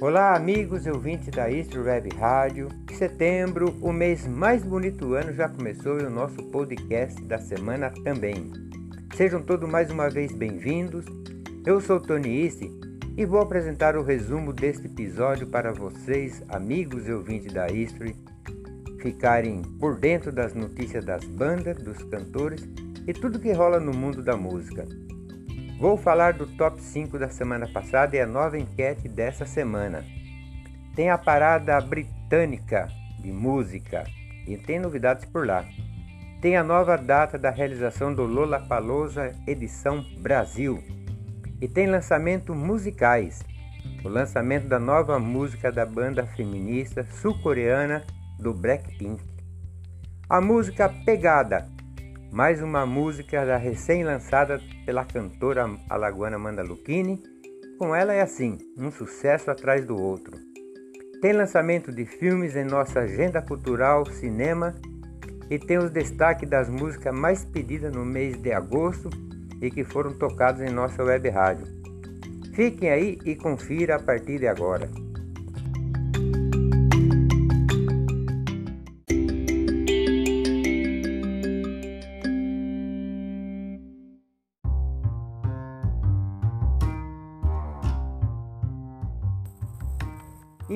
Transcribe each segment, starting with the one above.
Olá, amigos e ouvintes da East Web Rádio. Setembro, o mês mais bonito do ano, já começou e o nosso podcast da semana também. Sejam todos mais uma vez bem-vindos. Eu sou Tony Isse e vou apresentar o resumo deste episódio para vocês, amigos e ouvintes da History, ficarem por dentro das notícias das bandas, dos cantores e tudo que rola no mundo da música. Vou falar do top 5 da semana passada e a nova enquete dessa semana. Tem a parada britânica de música e tem novidades por lá. Tem a nova data da realização do Lollapalooza edição Brasil. E tem lançamento musicais. O lançamento da nova música da banda feminista sul-coreana do Blackpink. A música Pegada mais uma música da recém-lançada pela cantora alagoana Amanda Lucchini. Com ela é assim, um sucesso atrás do outro. Tem lançamento de filmes em nossa agenda cultural, cinema e tem os destaques das músicas mais pedidas no mês de agosto e que foram tocadas em nossa web rádio. Fiquem aí e confira a partir de agora.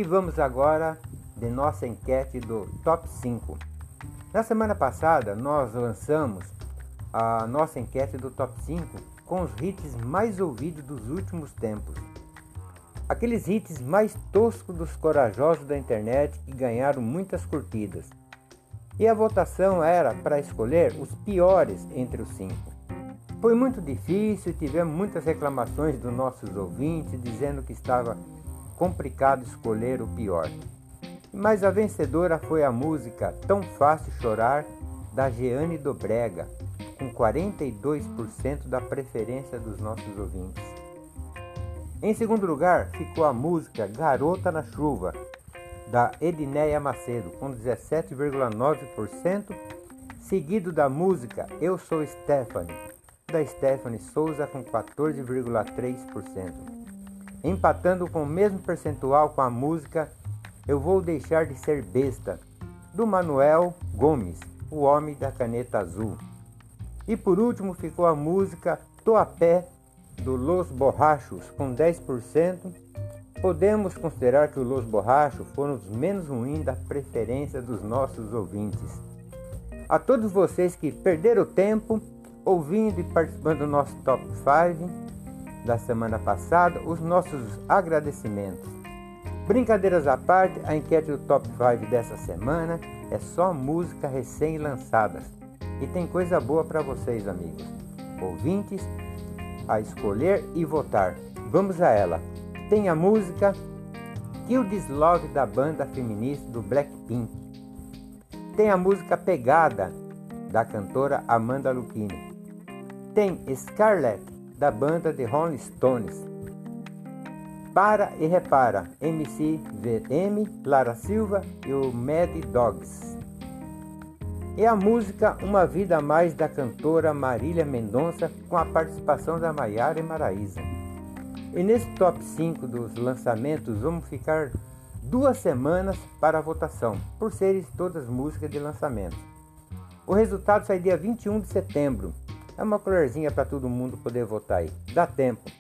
E vamos agora de nossa enquete do Top 5. Na semana passada, nós lançamos a nossa enquete do Top 5 com os hits mais ouvidos dos últimos tempos. Aqueles hits mais toscos dos corajosos da internet que ganharam muitas curtidas. E a votação era para escolher os piores entre os cinco. Foi muito difícil e tivemos muitas reclamações dos nossos ouvintes dizendo que estava complicado escolher o pior. Mas a vencedora foi a música Tão Fácil Chorar, da Jeane Dobrega, com 42% da preferência dos nossos ouvintes. Em segundo lugar, ficou a música Garota na Chuva, da Edneia Macedo, com 17,9%, seguido da música Eu Sou Stephanie, da Stephanie Souza, com 14,3% empatando com o mesmo percentual com a música Eu Vou Deixar de Ser Besta, do Manuel Gomes, o homem da caneta azul. E por último ficou a música Tô a Pé, do Los Borrachos, com 10%. Podemos considerar que os Los Borrachos foram os menos ruins da preferência dos nossos ouvintes. A todos vocês que perderam tempo ouvindo e participando do nosso Top 5, da semana passada, os nossos agradecimentos. Brincadeiras à parte, a enquete do Top 5 dessa semana é só música recém-lançadas. E tem coisa boa para vocês, amigos. Ouvintes, a escolher e votar. Vamos a ela. Tem a música Kill This Love da banda feminista do Blackpink. Tem a música Pegada da cantora Amanda Lucchini. Tem Scarlett da banda The Rolling Stones. Para e Repara, MC VM, Lara Silva e o Mad Dogs. E a música Uma Vida a Mais da cantora Marília Mendonça com a participação da Maiara e Maraísa. E nesse top 5 dos lançamentos vamos ficar duas semanas para a votação, por serem todas músicas de lançamento. O resultado sai dia 21 de setembro é uma colherzinha para todo mundo poder votar aí. Dá tempo.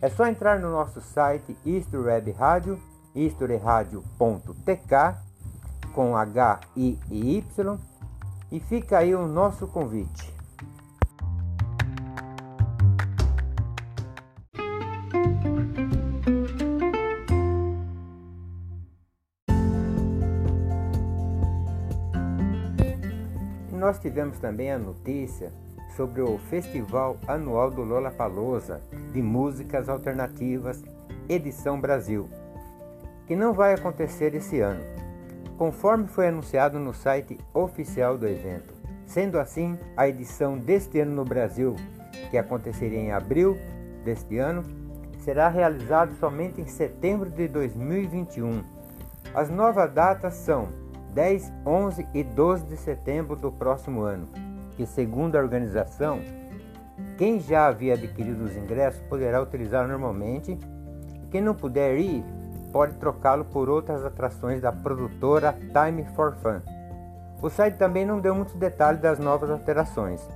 É só entrar no nosso site History Web historyradio.tk com H I e Y e fica aí o nosso convite. nós tivemos também a notícia sobre o Festival Anual do Lollapalooza de Músicas Alternativas Edição Brasil, que não vai acontecer esse ano, conforme foi anunciado no site oficial do evento. Sendo assim, a edição deste ano no Brasil, que aconteceria em abril deste ano, será realizada somente em setembro de 2021. As novas datas são 10, 11 e 12 de setembro do próximo ano que, segundo a organização, quem já havia adquirido os ingressos poderá utilizar normalmente. Quem não puder ir pode trocá-lo por outras atrações da produtora Time for Fun. O site também não deu muitos detalhes das novas alterações.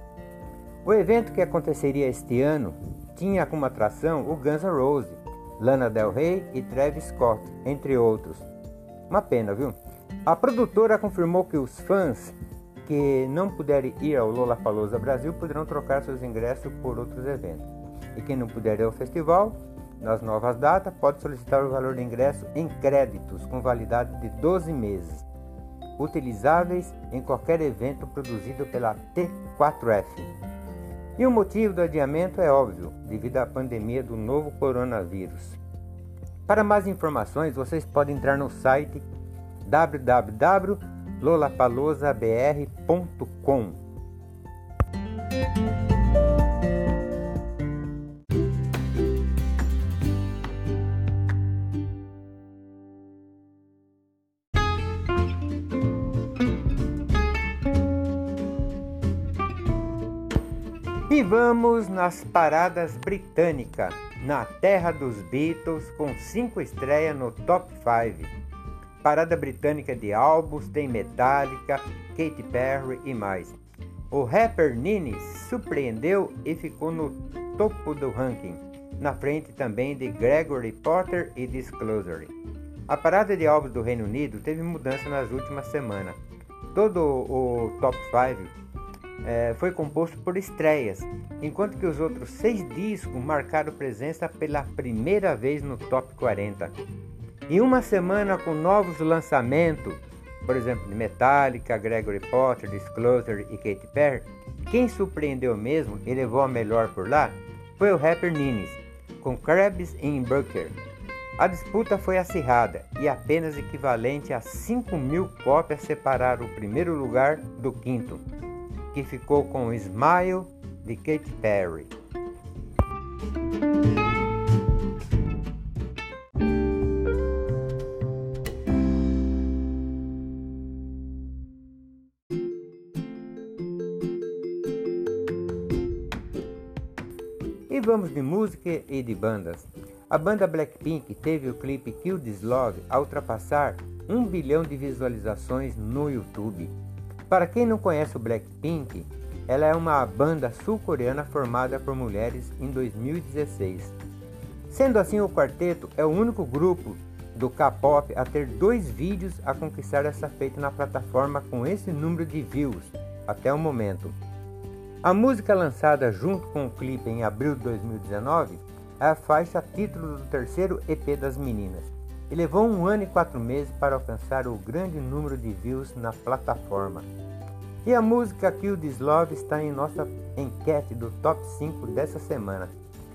O evento que aconteceria este ano tinha como atração o Guns N' Roses, Lana Del Rey e Travis Scott, entre outros. Uma pena, viu? A produtora confirmou que os fãs que não puderem ir ao Lollapalooza Brasil poderão trocar seus ingressos por outros eventos. E quem não puder ir ao festival, nas novas datas, pode solicitar o valor de ingresso em créditos com validade de 12 meses, utilizáveis em qualquer evento produzido pela T4F. E o motivo do adiamento é óbvio, devido à pandemia do novo coronavírus. Para mais informações, vocês podem entrar no site www.lolapalozabr.com. E vamos nas paradas britânicas, na terra dos Beatles, com cinco estreias no top 5. Parada britânica de álbuns tem Metallica, Katy Perry e mais. O rapper Nini surpreendeu e ficou no topo do ranking, na frente também de Gregory Potter e Disclosure. A parada de álbuns do Reino Unido teve mudança nas últimas semanas. Todo o top 5 é, foi composto por estreias, enquanto que os outros seis discos marcaram presença pela primeira vez no top 40. Em uma semana com novos lançamentos, por exemplo, de Metallica, Gregory Potter, Disclosure e Katy Perry, quem surpreendeu mesmo e levou a melhor por lá foi o rapper Ninis, com Krabs in Burger. A disputa foi acirrada e apenas equivalente a 5 mil cópias separaram o primeiro lugar do quinto que ficou com o Smile de Katy Perry. E vamos de música e de bandas. A banda Blackpink teve o clipe Kill This Love a ultrapassar um bilhão de visualizações no YouTube. Para quem não conhece o Blackpink, ela é uma banda sul-coreana formada por mulheres em 2016. Sendo assim, o quarteto é o único grupo do K-pop a ter dois vídeos a conquistar essa feita na plataforma com esse número de views até o momento. A música lançada junto com o clipe em abril de 2019 é a faixa título do terceiro EP das meninas e levou um ano e quatro meses para alcançar o grande número de views na plataforma. E a música Kill This Love está em nossa enquete do Top 5 dessa semana.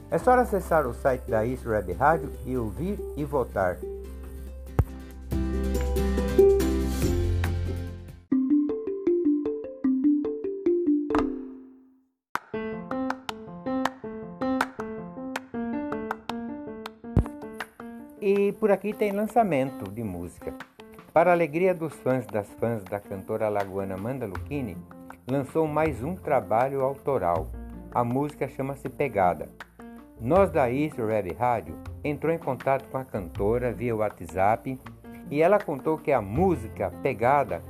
É só acessar o site da East Web Rádio e ouvir e votar. E por aqui tem lançamento de música. Para a alegria dos fãs das fãs da cantora alagoana Amanda Lucchini, lançou mais um trabalho autoral. A música chama-se Pegada. Nós da East Web Rádio entrou em contato com a cantora via WhatsApp e ela contou que a música Pegada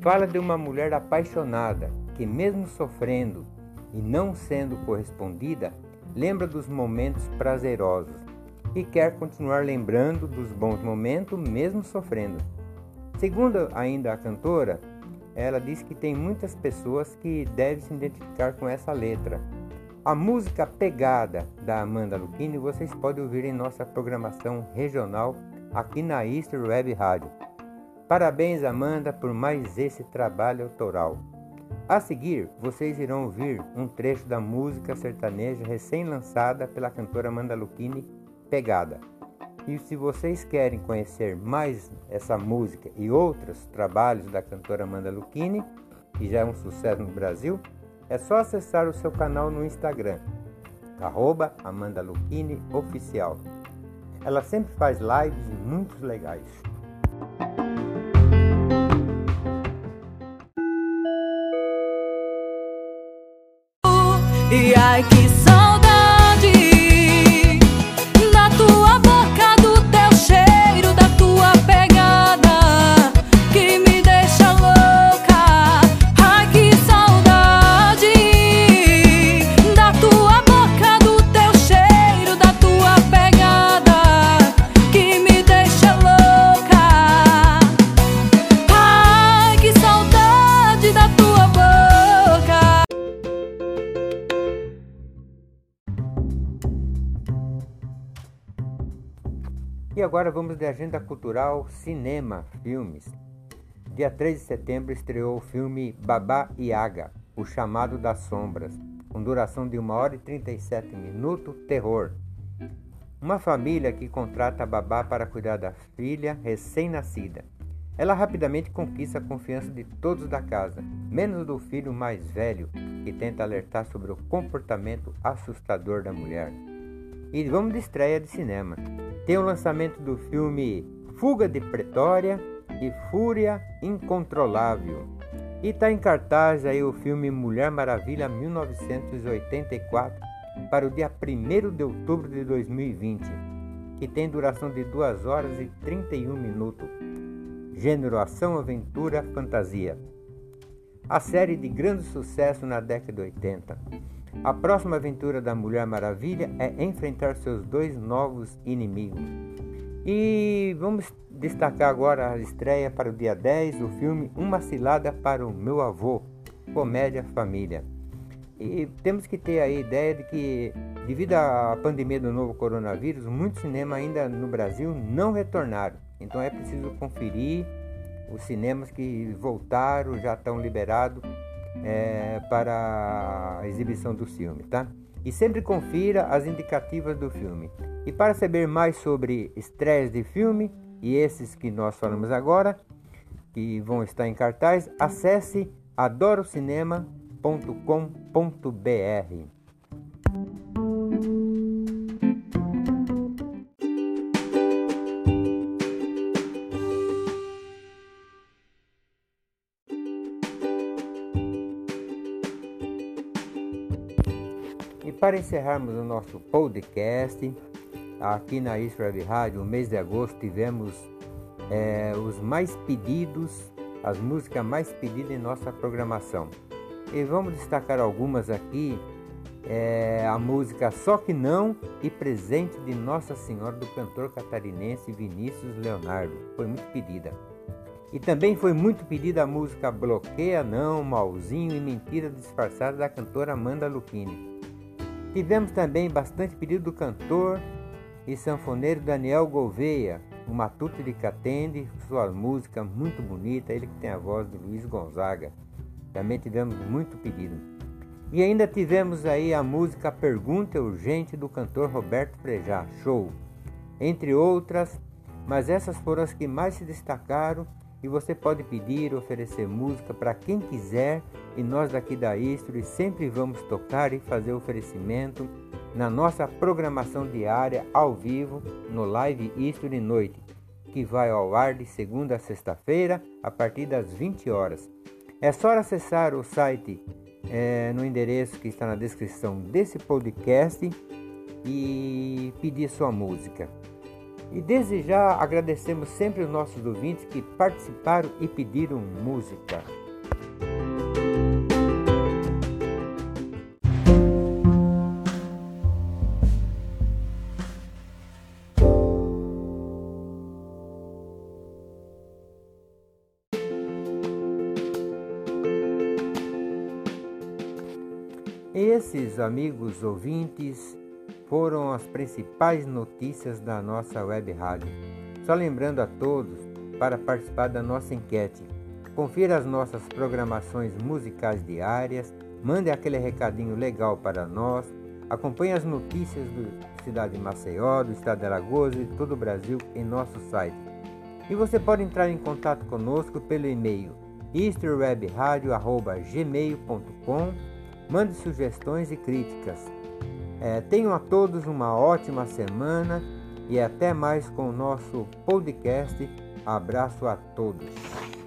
fala de uma mulher apaixonada que, mesmo sofrendo e não sendo correspondida, lembra dos momentos prazerosos e quer continuar lembrando dos bons momentos mesmo sofrendo. Segundo ainda a cantora, ela diz que tem muitas pessoas que devem se identificar com essa letra. A música Pegada da Amanda Lucchini vocês podem ouvir em nossa programação regional aqui na Easter Web Rádio. Parabéns, Amanda, por mais esse trabalho autoral. A seguir, vocês irão ouvir um trecho da música sertaneja recém-lançada pela cantora Amanda Lucchini pegada. E se vocês querem conhecer mais essa música e outros trabalhos da cantora Amanda Lucchini, que já é um sucesso no Brasil, é só acessar o seu canal no Instagram, Amanda Lucchini Oficial. Ela sempre faz lives muito legais. E ai que agora vamos de agenda cultural, cinema, filmes. Dia 3 de setembro estreou o filme Babá Yaga, O Chamado das Sombras, com duração de 1 hora e 37 minutos, terror. Uma família que contrata a babá para cuidar da filha recém-nascida. Ela rapidamente conquista a confiança de todos da casa, menos do filho mais velho, que tenta alertar sobre o comportamento assustador da mulher. E vamos de estreia de cinema. Tem o lançamento do filme Fuga de Pretória e Fúria Incontrolável. E está em cartaz aí o filme Mulher Maravilha 1984 para o dia 1 de outubro de 2020, que tem duração de 2 horas e 31 minutos gênero ação, aventura, fantasia. A série de grande sucesso na década de 80. A próxima aventura da Mulher Maravilha é enfrentar seus dois novos inimigos. E vamos destacar agora a estreia para o dia 10 o filme Uma Cilada para o Meu Avô, comédia família. E temos que ter a ideia de que, devido à pandemia do novo coronavírus, muitos cinemas ainda no Brasil não retornaram. Então é preciso conferir os cinemas que voltaram, já estão liberados é, para a exibição do filme, tá? E sempre confira as indicativas do filme. E para saber mais sobre estreias de filme e esses que nós falamos agora, que vão estar em cartaz, acesse adorocinema.com.br. para encerrarmos o nosso podcast, aqui na Web Rádio, no mês de agosto, tivemos é, os mais pedidos, as músicas mais pedidas em nossa programação. E vamos destacar algumas aqui. É, a música Só Que Não e Presente de Nossa Senhora do cantor catarinense Vinícius Leonardo. Foi muito pedida. E também foi muito pedida a música Bloqueia Não, Malzinho e Mentira Disfarçada da cantora Amanda Lucchini. Tivemos também bastante pedido do cantor e sanfoneiro Daniel Gouveia, o Matuto de Catende, sua música muito bonita, ele que tem a voz do Luiz Gonzaga. Também tivemos muito pedido. E ainda tivemos aí a música Pergunta Urgente do cantor Roberto Frejá, show. Entre outras, mas essas foram as que mais se destacaram e você pode pedir, oferecer música para quem quiser e nós daqui da History sempre vamos tocar e fazer oferecimento na nossa programação diária ao vivo no Live History Noite, que vai ao ar de segunda a sexta-feira a partir das 20 horas. É só acessar o site é, no endereço que está na descrição desse podcast e pedir sua música. E desde já agradecemos sempre os nossos ouvintes que participaram e pediram música. Esses amigos ouvintes foram as principais notícias da nossa web rádio. Só lembrando a todos para participar da nossa enquete. Confira as nossas programações musicais diárias, mande aquele recadinho legal para nós, acompanhe as notícias do cidade de Maceió, do estado de Alagoas e de todo o Brasil em nosso site. E você pode entrar em contato conosco pelo e-mail historywebradio.gmail.com Mande sugestões e críticas. É, tenham a todos uma ótima semana e até mais com o nosso podcast. Abraço a todos.